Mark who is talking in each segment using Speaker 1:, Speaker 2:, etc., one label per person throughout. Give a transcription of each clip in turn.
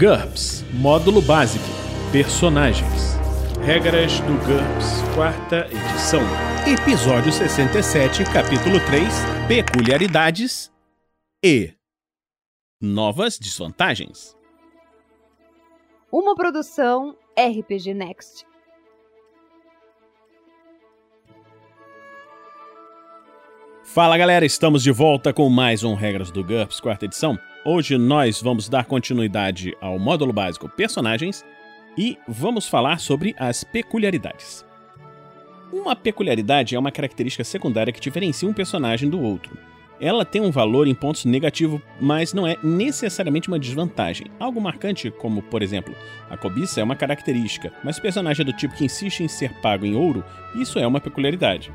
Speaker 1: GURPS Módulo Básico Personagens Regras do GURPS, quarta edição.
Speaker 2: Episódio 67, capítulo 3 Peculiaridades e Novas desvantagens.
Speaker 3: Uma produção RPG Next.
Speaker 2: Fala galera, estamos de volta com mais um Regras do GURPS, quarta edição. Hoje nós vamos dar continuidade ao módulo básico Personagens e vamos falar sobre as peculiaridades. Uma peculiaridade é uma característica secundária que diferencia um personagem do outro. Ela tem um valor em pontos negativo, mas não é necessariamente uma desvantagem. Algo marcante, como por exemplo, a cobiça é uma característica, mas o personagem é do tipo que insiste em ser pago em ouro, isso é uma peculiaridade.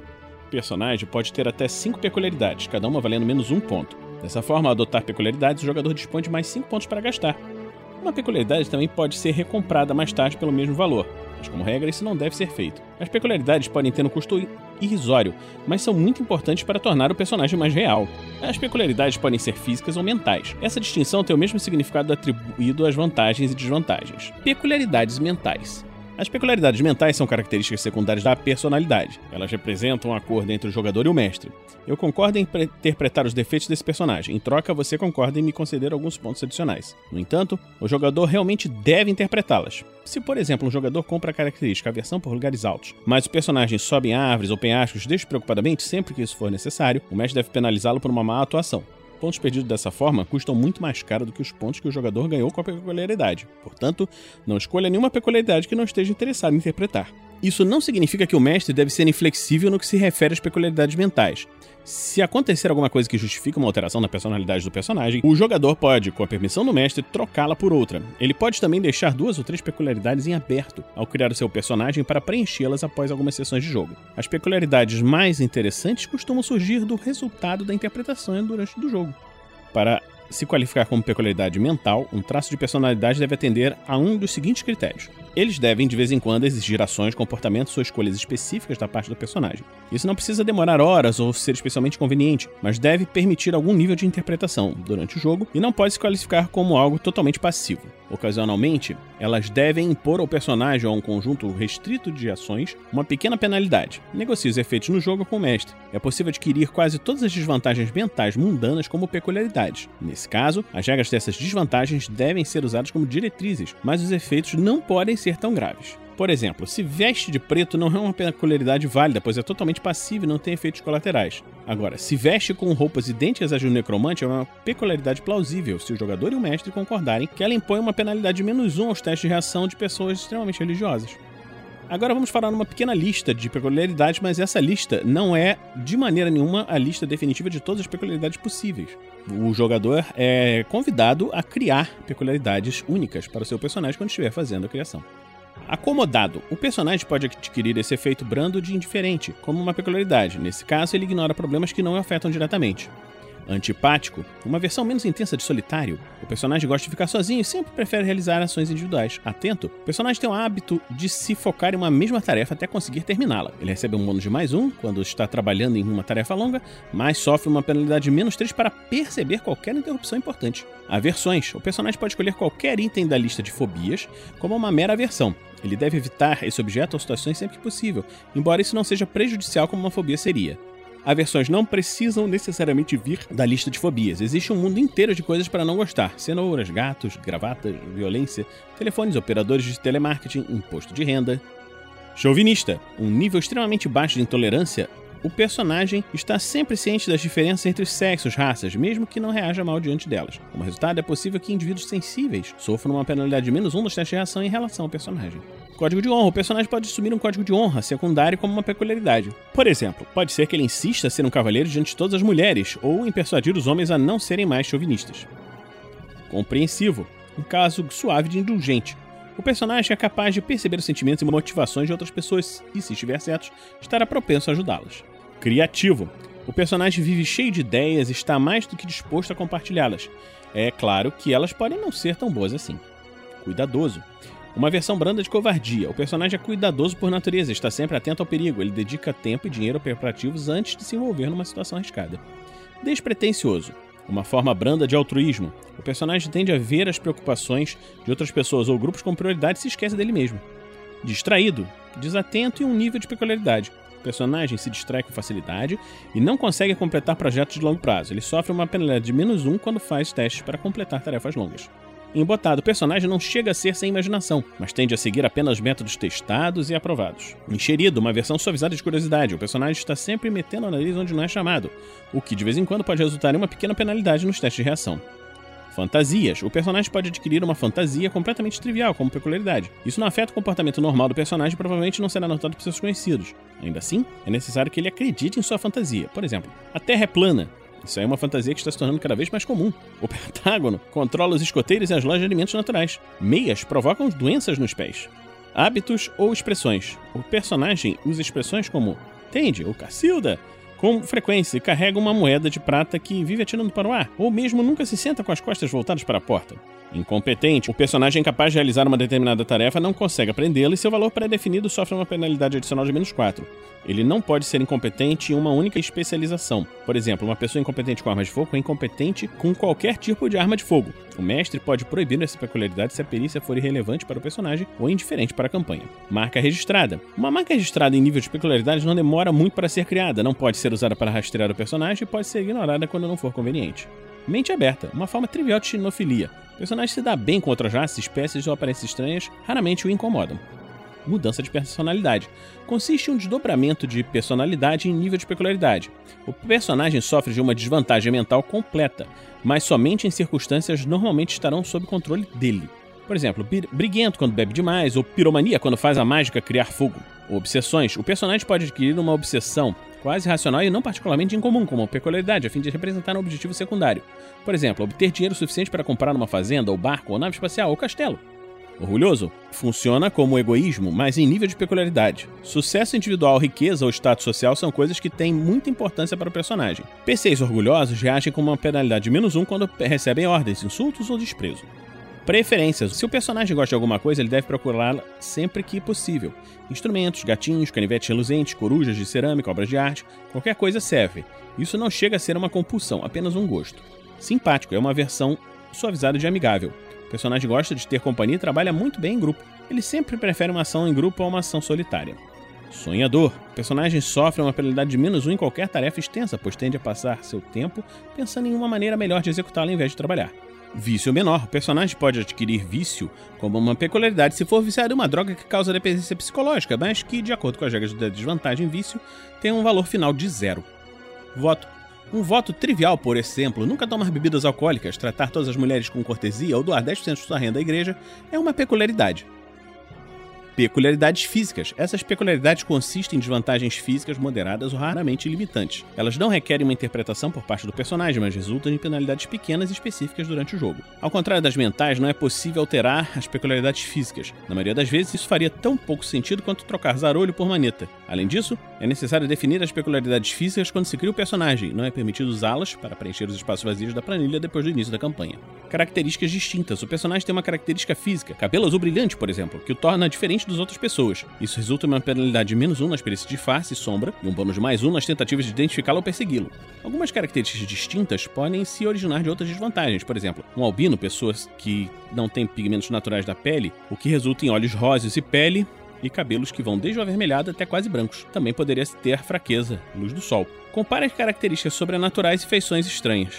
Speaker 2: O personagem pode ter até 5 peculiaridades, cada uma valendo menos um ponto. Dessa forma, ao adotar peculiaridades, o jogador dispõe de mais 5 pontos para gastar. Uma peculiaridade também pode ser recomprada mais tarde pelo mesmo valor, mas como regra isso não deve ser feito. As peculiaridades podem ter um custo irrisório, mas são muito importantes para tornar o personagem mais real. As peculiaridades podem ser físicas ou mentais. Essa distinção tem o mesmo significado atribuído às vantagens e desvantagens. Peculiaridades mentais. As peculiaridades mentais são características secundárias da personalidade. Elas representam um acordo entre o jogador e o mestre. Eu concordo em interpretar os defeitos desse personagem. Em troca, você concorda em me conceder alguns pontos adicionais. No entanto, o jogador realmente deve interpretá-las. Se, por exemplo, um jogador compra a característica aversão por lugares altos, mas o personagem sobe em árvores ou penhascos despreocupadamente sempre que isso for necessário, o mestre deve penalizá-lo por uma má atuação. Pontos perdidos dessa forma custam muito mais caro do que os pontos que o jogador ganhou com a peculiaridade. Portanto, não escolha nenhuma peculiaridade que não esteja interessado em interpretar. Isso não significa que o mestre deve ser inflexível no que se refere às peculiaridades mentais. Se acontecer alguma coisa que justifica uma alteração na personalidade do personagem, o jogador pode, com a permissão do mestre, trocá-la por outra. Ele pode também deixar duas ou três peculiaridades em aberto ao criar o seu personagem para preenchê-las após algumas sessões de jogo. As peculiaridades mais interessantes costumam surgir do resultado da interpretação durante o jogo. Para se qualificar como peculiaridade mental, um traço de personalidade deve atender a um dos seguintes critérios. Eles devem, de vez em quando, exigir ações, comportamentos ou escolhas específicas da parte do personagem. Isso não precisa demorar horas ou ser especialmente conveniente, mas deve permitir algum nível de interpretação durante o jogo e não pode se qualificar como algo totalmente passivo. Ocasionalmente, elas devem impor ao personagem ou a um conjunto restrito de ações uma pequena penalidade. Negocie os efeitos no jogo com o mestre. É possível adquirir quase todas as desvantagens mentais mundanas como peculiaridades. Nesse caso, as regras dessas desvantagens devem ser usadas como diretrizes, mas os efeitos não podem ser tão graves. Por exemplo, se veste de preto não é uma peculiaridade válida, pois é totalmente passivo e não tem efeitos colaterais. Agora, se veste com roupas idênticas às do necromante é uma peculiaridade plausível se o jogador e o mestre concordarem que ela impõe uma penalidade de menos um aos testes de reação de pessoas extremamente religiosas. Agora vamos falar numa pequena lista de peculiaridades, mas essa lista não é, de maneira nenhuma, a lista definitiva de todas as peculiaridades possíveis. O jogador é convidado a criar peculiaridades únicas para o seu personagem quando estiver fazendo a criação. Acomodado. O personagem pode adquirir esse efeito brando de indiferente, como uma peculiaridade. Nesse caso, ele ignora problemas que não o afetam diretamente. Antipático, uma versão menos intensa de solitário. O personagem gosta de ficar sozinho e sempre prefere realizar ações individuais. Atento, o personagem tem o hábito de se focar em uma mesma tarefa até conseguir terminá-la. Ele recebe um bônus de mais um quando está trabalhando em uma tarefa longa, mas sofre uma penalidade de menos três para perceber qualquer interrupção importante. Aversões: o personagem pode escolher qualquer item da lista de fobias como uma mera aversão. Ele deve evitar esse objeto ou situações sempre que possível, embora isso não seja prejudicial como uma fobia seria. Aversões não precisam necessariamente vir da lista de fobias. Existe um mundo inteiro de coisas para não gostar: cenouras, gatos, gravatas, violência, telefones, operadores de telemarketing, imposto de renda. Chauvinista, um nível extremamente baixo de intolerância o personagem está sempre ciente das diferenças entre sexos, raças, mesmo que não reaja mal diante delas. Como resultado, é possível que indivíduos sensíveis sofram uma penalidade de menos um nos testes de reação em relação ao personagem. Código de honra. O personagem pode assumir um código de honra secundário como uma peculiaridade. Por exemplo, pode ser que ele insista ser um cavaleiro diante de todas as mulheres, ou em persuadir os homens a não serem mais chauvinistas. Compreensivo. Um caso suave de indulgente. O personagem é capaz de perceber os sentimentos e motivações de outras pessoas e, se estiver certo, estará propenso a ajudá-las criativo. O personagem vive cheio de ideias e está mais do que disposto a compartilhá-las. É claro que elas podem não ser tão boas assim. Cuidadoso. Uma versão branda de covardia. O personagem é cuidadoso por natureza, está sempre atento ao perigo. Ele dedica tempo e dinheiro a preparativos antes de se envolver numa situação arriscada. Despretensioso. uma forma branda de altruísmo. O personagem tende a ver as preocupações de outras pessoas ou grupos como prioridade e se esquece dele mesmo. Distraído, desatento e um nível de peculiaridade. Personagem se distrai com facilidade e não consegue completar projetos de longo prazo. Ele sofre uma penalidade de menos um quando faz testes para completar tarefas longas. Embotado, o personagem não chega a ser sem imaginação, mas tende a seguir apenas métodos testados e aprovados. Enxerido, uma versão suavizada de curiosidade, o personagem está sempre metendo o nariz onde não é chamado, o que de vez em quando pode resultar em uma pequena penalidade nos testes de reação. Fantasias. O personagem pode adquirir uma fantasia completamente trivial, como peculiaridade. Isso não afeta o comportamento normal do personagem e provavelmente não será notado por seus conhecidos. Ainda assim, é necessário que ele acredite em sua fantasia. Por exemplo, a Terra é plana. Isso é uma fantasia que está se tornando cada vez mais comum. O Pentágono controla os escoteiros e as lojas de alimentos naturais. Meias provocam doenças nos pés. Hábitos ou expressões. O personagem usa expressões como tende ou Cacilda com frequência carrega uma moeda de prata que vive atirando para o ar, ou mesmo nunca se senta com as costas voltadas para a porta. Incompetente, o personagem incapaz de realizar uma determinada tarefa não consegue aprendê-la e seu valor pré-definido sofre uma penalidade adicional de menos 4. Ele não pode ser incompetente em uma única especialização. Por exemplo, uma pessoa incompetente com armas de fogo é incompetente com qualquer tipo de arma de fogo. O mestre pode proibir essa peculiaridade se a perícia for irrelevante para o personagem ou indiferente para a campanha. Marca registrada. Uma marca registrada em nível de peculiaridade não demora muito para ser criada, não pode ser usada para rastrear o personagem e pode ser ignorada quando não for conveniente. Mente aberta, uma forma trivial de xenofilia. O personagem se dá bem com outras raças, espécies ou aparências estranhas, raramente o incomodam. Mudança de personalidade. Consiste em um desdobramento de personalidade em nível de peculiaridade. O personagem sofre de uma desvantagem mental completa, mas somente em circunstâncias normalmente estarão sob controle dele. Por exemplo, briguento quando bebe demais, ou piromania quando faz a mágica criar fogo. Obsessões. O personagem pode adquirir uma obsessão quase racional e não particularmente incomum, como peculiaridade, a fim de representar um objetivo secundário. Por exemplo, obter dinheiro suficiente para comprar uma fazenda, ou barco, ou nave espacial, ou castelo. Orgulhoso? Funciona como egoísmo, mas em nível de peculiaridade. Sucesso individual, riqueza ou status social são coisas que têm muita importância para o personagem. PCs orgulhosos reagem com uma penalidade de menos um quando recebem ordens, insultos ou desprezo. Preferências. Se o personagem gosta de alguma coisa, ele deve procurá-la sempre que possível. Instrumentos, gatinhos, canivetes reluzentes, corujas de cerâmica, obras de arte, qualquer coisa serve. Isso não chega a ser uma compulsão, apenas um gosto. Simpático é uma versão suavizada de amigável. O personagem gosta de ter companhia e trabalha muito bem em grupo. Ele sempre prefere uma ação em grupo a uma ação solitária. Sonhador. O personagem sofre uma penalidade de menos um em qualquer tarefa extensa, pois tende a passar seu tempo pensando em uma maneira melhor de executá-la em vez de trabalhar. Vício menor. O personagem pode adquirir vício como uma peculiaridade se for viciado em uma droga que causa dependência psicológica, mas que, de acordo com as regras da desvantagem vício, tem um valor final de zero. Voto. Um voto trivial, por exemplo, nunca tomar bebidas alcoólicas, tratar todas as mulheres com cortesia ou doar 10% de sua renda à igreja é uma peculiaridade. Peculiaridades físicas. Essas peculiaridades consistem em desvantagens físicas moderadas ou raramente limitantes. Elas não requerem uma interpretação por parte do personagem, mas resultam em penalidades pequenas e específicas durante o jogo. Ao contrário das mentais, não é possível alterar as peculiaridades físicas. Na maioria das vezes, isso faria tão pouco sentido quanto trocar zarolho por maneta. Além disso, é necessário definir as peculiaridades físicas quando se cria o personagem. Não é permitido usá-las para preencher os espaços vazios da planilha depois do início da campanha. Características distintas. O personagem tem uma característica física, cabelo azul brilhante, por exemplo, que o torna diferente diferente das outras pessoas. Isso resulta em uma penalidade de menos um nas perícias de face e sombra e um bônus de mais um nas tentativas de identificá-lo ou persegui-lo. Algumas características distintas podem se originar de outras desvantagens. Por exemplo, um albino, pessoas que não têm pigmentos naturais da pele, o que resulta em olhos rosas e pele e cabelos que vão desde o avermelhado até quase brancos. Também poderia ter fraqueza, luz do sol. Compare as características sobrenaturais e feições estranhas,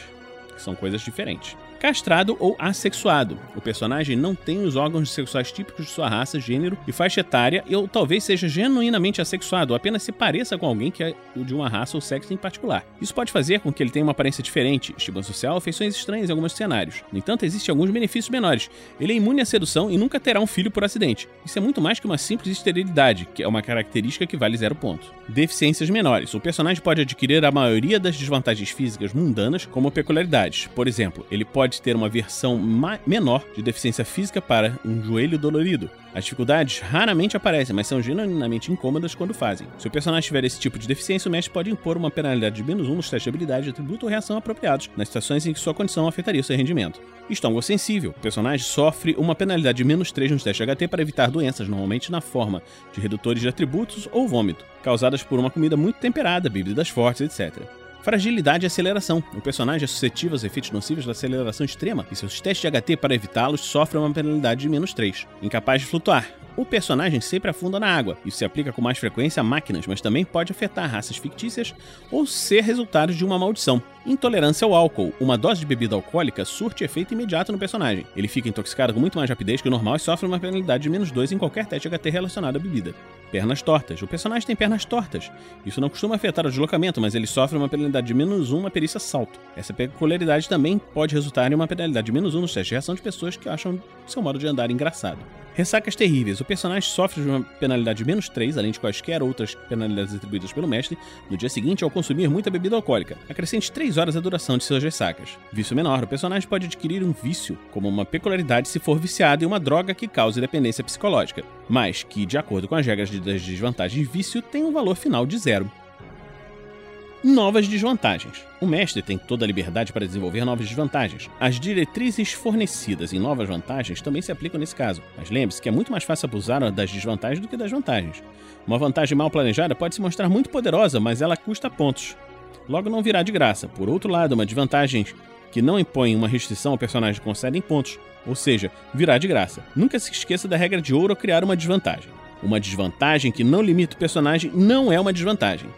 Speaker 2: que são coisas diferentes castrado ou assexuado. O personagem não tem os órgãos sexuais típicos de sua raça, gênero e faixa etária, ou talvez seja genuinamente assexuado, ou apenas se pareça com alguém que é de uma raça ou sexo em particular. Isso pode fazer com que ele tenha uma aparência diferente, estima social, feições estranhas em alguns cenários. No entanto, existem alguns benefícios menores. Ele é imune à sedução e nunca terá um filho por acidente. Isso é muito mais que uma simples esterilidade, que é uma característica que vale zero ponto. Deficiências menores. O personagem pode adquirir a maioria das desvantagens físicas mundanas como peculiaridades. Por exemplo, ele pode pode ter uma versão menor de deficiência física para um joelho dolorido. As dificuldades raramente aparecem, mas são genuinamente incômodas quando fazem. Se o personagem tiver esse tipo de deficiência, o mestre pode impor uma penalidade de menos um nos testes de habilidade, atributo ou reação apropriados, nas situações em que sua condição afetaria seu rendimento. Estômago sensível. O personagem sofre uma penalidade de menos 3 nos testes de HT para evitar doenças, normalmente na forma de redutores de atributos ou vômito, causadas por uma comida muito temperada, bebidas fortes, etc. Fragilidade e aceleração. O personagem é suscetível aos efeitos nocivos da aceleração extrema e seus testes de HT para evitá-los sofrem uma penalidade de menos 3. Incapaz de flutuar. O personagem sempre afunda na água. Isso se aplica com mais frequência a máquinas, mas também pode afetar raças fictícias ou ser resultado de uma maldição. Intolerância ao álcool. Uma dose de bebida alcoólica surte efeito imediato no personagem. Ele fica intoxicado com muito mais rapidez que o normal e sofre uma penalidade de menos 2 em qualquer teste HT relacionado à bebida. Pernas tortas. O personagem tem pernas tortas. Isso não costuma afetar o deslocamento, mas ele sofre uma penalidade de menos 1 na perícia salto. Essa peculiaridade também pode resultar em uma penalidade de menos 1 nos testes de reação de pessoas que acham seu modo de andar engraçado. Ressacas terríveis. O personagem sofre de uma penalidade de menos 3, além de quaisquer outras penalidades atribuídas pelo mestre, no dia seguinte ao consumir muita bebida alcoólica. Acrescente 3 horas a duração de suas ressacas. Vício menor. O personagem pode adquirir um vício como uma peculiaridade se for viciado em uma droga que cause dependência psicológica, mas que, de acordo com as regras das desvantagens de vício, tem um valor final de zero novas desvantagens. O mestre tem toda a liberdade para desenvolver novas desvantagens. As diretrizes fornecidas em novas vantagens também se aplicam nesse caso, mas lembre-se que é muito mais fácil abusar das desvantagens do que das vantagens. Uma vantagem mal planejada pode se mostrar muito poderosa, mas ela custa pontos. Logo não virá de graça. Por outro lado, uma desvantagem que não impõe uma restrição ao personagem concedem pontos, ou seja, virá de graça. Nunca se esqueça da regra de ouro ao criar uma desvantagem. Uma desvantagem que não limita o personagem não é uma desvantagem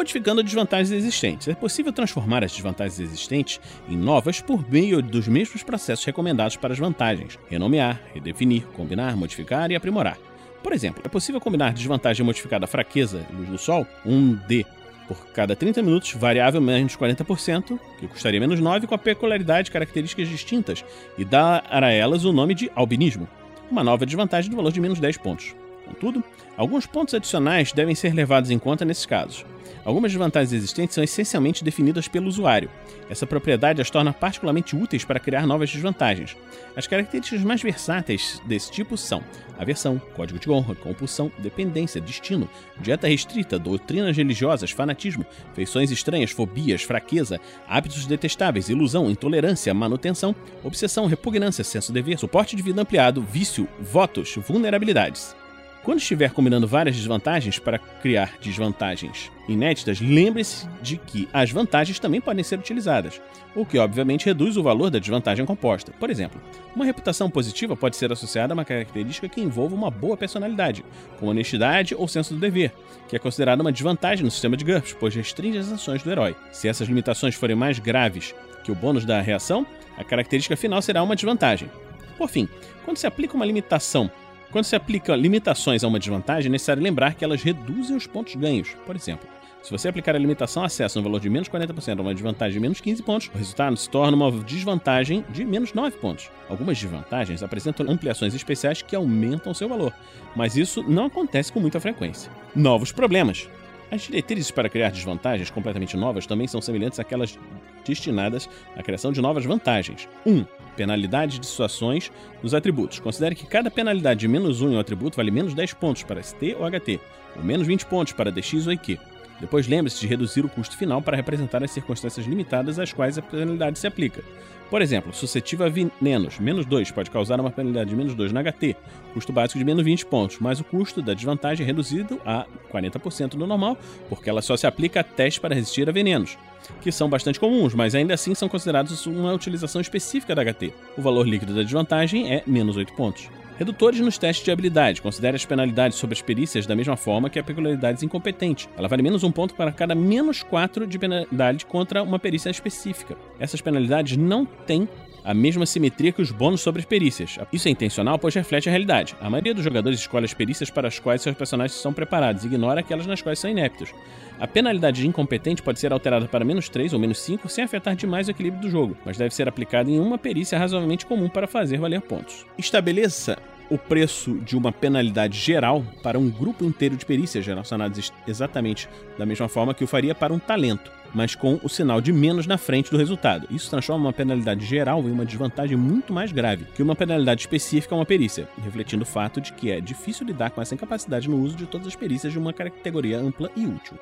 Speaker 2: modificando desvantagens existentes. É possível transformar as desvantagens existentes em novas por meio dos mesmos processos recomendados para as vantagens: renomear, redefinir, combinar, modificar e aprimorar. Por exemplo, é possível combinar desvantagem modificada fraqueza, luz do sol, 1D por cada 30 minutos, variável menos 40%, que custaria menos 9, com a peculiaridade de características distintas, e dar a elas o nome de albinismo, uma nova desvantagem do valor de menos 10 pontos. Contudo, alguns pontos adicionais devem ser levados em conta nesses casos. Algumas desvantagens existentes são essencialmente definidas pelo usuário. Essa propriedade as torna particularmente úteis para criar novas desvantagens. As características mais versáteis desse tipo são aversão, código de honra, compulsão, dependência, destino, dieta restrita, doutrinas religiosas, fanatismo, feições estranhas, fobias, fraqueza, hábitos detestáveis, ilusão, intolerância, manutenção, obsessão, repugnância, senso de dever, suporte de vida ampliado, vício, votos, vulnerabilidades. Quando estiver combinando várias desvantagens para criar desvantagens inéditas, lembre-se de que as vantagens também podem ser utilizadas, o que obviamente reduz o valor da desvantagem composta. Por exemplo, uma reputação positiva pode ser associada a uma característica que envolva uma boa personalidade, como honestidade ou senso do dever, que é considerada uma desvantagem no sistema de GURPS, pois restringe as ações do herói. Se essas limitações forem mais graves que o bônus da reação, a característica final será uma desvantagem. Por fim, quando se aplica uma limitação quando se aplica limitações a uma desvantagem, é necessário lembrar que elas reduzem os pontos ganhos. Por exemplo, se você aplicar a limitação acesso no valor de menos 40% a uma desvantagem de menos 15 pontos, o resultado se torna uma desvantagem de menos 9 pontos. Algumas desvantagens apresentam ampliações especiais que aumentam seu valor, mas isso não acontece com muita frequência. Novos problemas. As diretrizes para criar desvantagens completamente novas também são semelhantes àquelas destinadas à criação de novas vantagens. 1. Um, penalidade de situações nos atributos. Considere que cada penalidade de menos 1 em um atributo vale menos 10 pontos para ST ou HT, ou menos 20 pontos para DX ou IQ. Depois lembre-se de reduzir o custo final para representar as circunstâncias limitadas às quais a penalidade se aplica. Por exemplo, suscetível a venenos, menos 2, pode causar uma penalidade de menos 2 na HT, custo básico de menos 20 pontos, mas o custo da desvantagem é reduzido a 40% do normal, porque ela só se aplica a testes para resistir a venenos, que são bastante comuns, mas ainda assim são considerados uma utilização específica da HT. O valor líquido da desvantagem é menos 8 pontos. Redutores nos testes de habilidade. Considere as penalidades sobre as perícias da mesma forma que a peculiaridade incompetente. Ela vale menos um ponto para cada menos 4 de penalidade contra uma perícia específica. Essas penalidades não têm a mesma simetria que os bônus sobre as perícias. Isso é intencional, pois reflete a realidade. A maioria dos jogadores escolhe as perícias para as quais seus personagens são preparados e ignora aquelas nas quais são ineptos. A penalidade de incompetente pode ser alterada para menos 3 ou menos 5 sem afetar demais o equilíbrio do jogo, mas deve ser aplicada em uma perícia razoavelmente comum para fazer valer pontos. Estabeleça o preço de uma penalidade geral para um grupo inteiro de perícias relacionadas exatamente da mesma forma que o faria para um talento, mas com o sinal de menos na frente do resultado. Isso transforma uma penalidade geral em uma desvantagem muito mais grave que uma penalidade específica a uma perícia, refletindo o fato de que é difícil lidar com essa incapacidade no uso de todas as perícias de uma categoria ampla e útil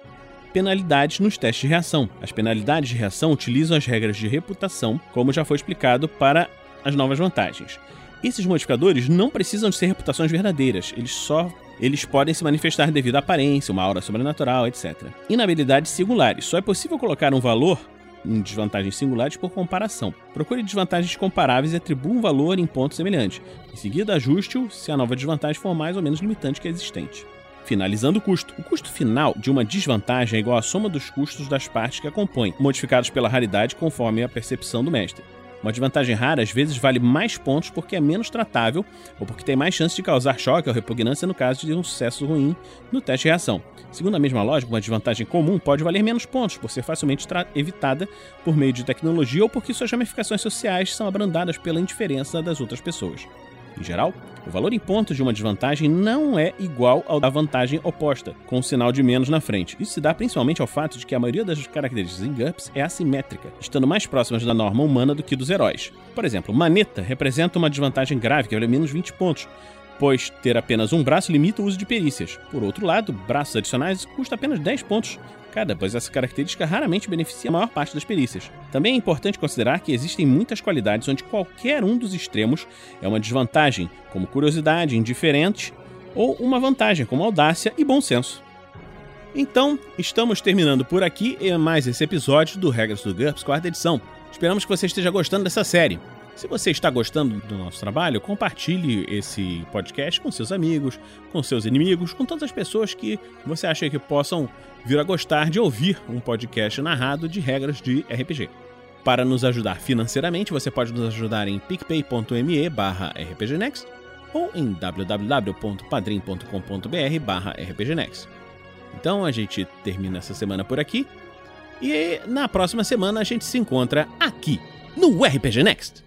Speaker 2: penalidades nos testes de reação. As penalidades de reação utilizam as regras de reputação, como já foi explicado para as novas vantagens. Esses modificadores não precisam de ser reputações verdadeiras, eles só eles podem se manifestar devido à aparência, uma aura sobrenatural, etc. Inabilidades singulares. Só é possível colocar um valor em desvantagens singulares por comparação. Procure desvantagens comparáveis e atribua um valor em pontos semelhantes. Em seguida, ajuste-o se a nova desvantagem for mais ou menos limitante que a existente. Finalizando o custo. O custo final de uma desvantagem é igual à soma dos custos das partes que a compõem, modificados pela raridade conforme a percepção do mestre. Uma desvantagem rara às vezes vale mais pontos porque é menos tratável ou porque tem mais chance de causar choque ou repugnância no caso de um sucesso ruim no teste de reação. Segundo a mesma lógica, uma desvantagem comum pode valer menos pontos por ser facilmente evitada por meio de tecnologia ou porque suas ramificações sociais são abrandadas pela indiferença das outras pessoas. Em geral, o valor em pontos de uma desvantagem não é igual ao da vantagem oposta, com um sinal de menos na frente. Isso se dá principalmente ao fato de que a maioria das características em GURPS é assimétrica, estando mais próximas da norma humana do que dos heróis. Por exemplo, maneta representa uma desvantagem grave que vale menos 20 pontos, pois ter apenas um braço limita o uso de perícias. Por outro lado, braços adicionais custa apenas 10 pontos cada, pois essa característica raramente beneficia a maior parte das perícias. Também é importante considerar que existem muitas qualidades onde qualquer um dos extremos é uma desvantagem, como curiosidade, indiferente, ou uma vantagem, como audácia e bom senso. Então, estamos terminando por aqui mais esse episódio do Regras do GURPS, quarta edição. Esperamos que você esteja gostando dessa série. Se você está gostando do nosso trabalho, compartilhe esse podcast com seus amigos, com seus inimigos, com todas as pessoas que você acha que possam vir a gostar de ouvir um podcast narrado de regras de RPG. Para nos ajudar financeiramente, você pode nos ajudar em picpay.me barra rpgnext ou em www.padrim.com.br barra rpgnext. Então a gente termina essa semana por aqui e na próxima semana a gente se encontra aqui no RPG Next.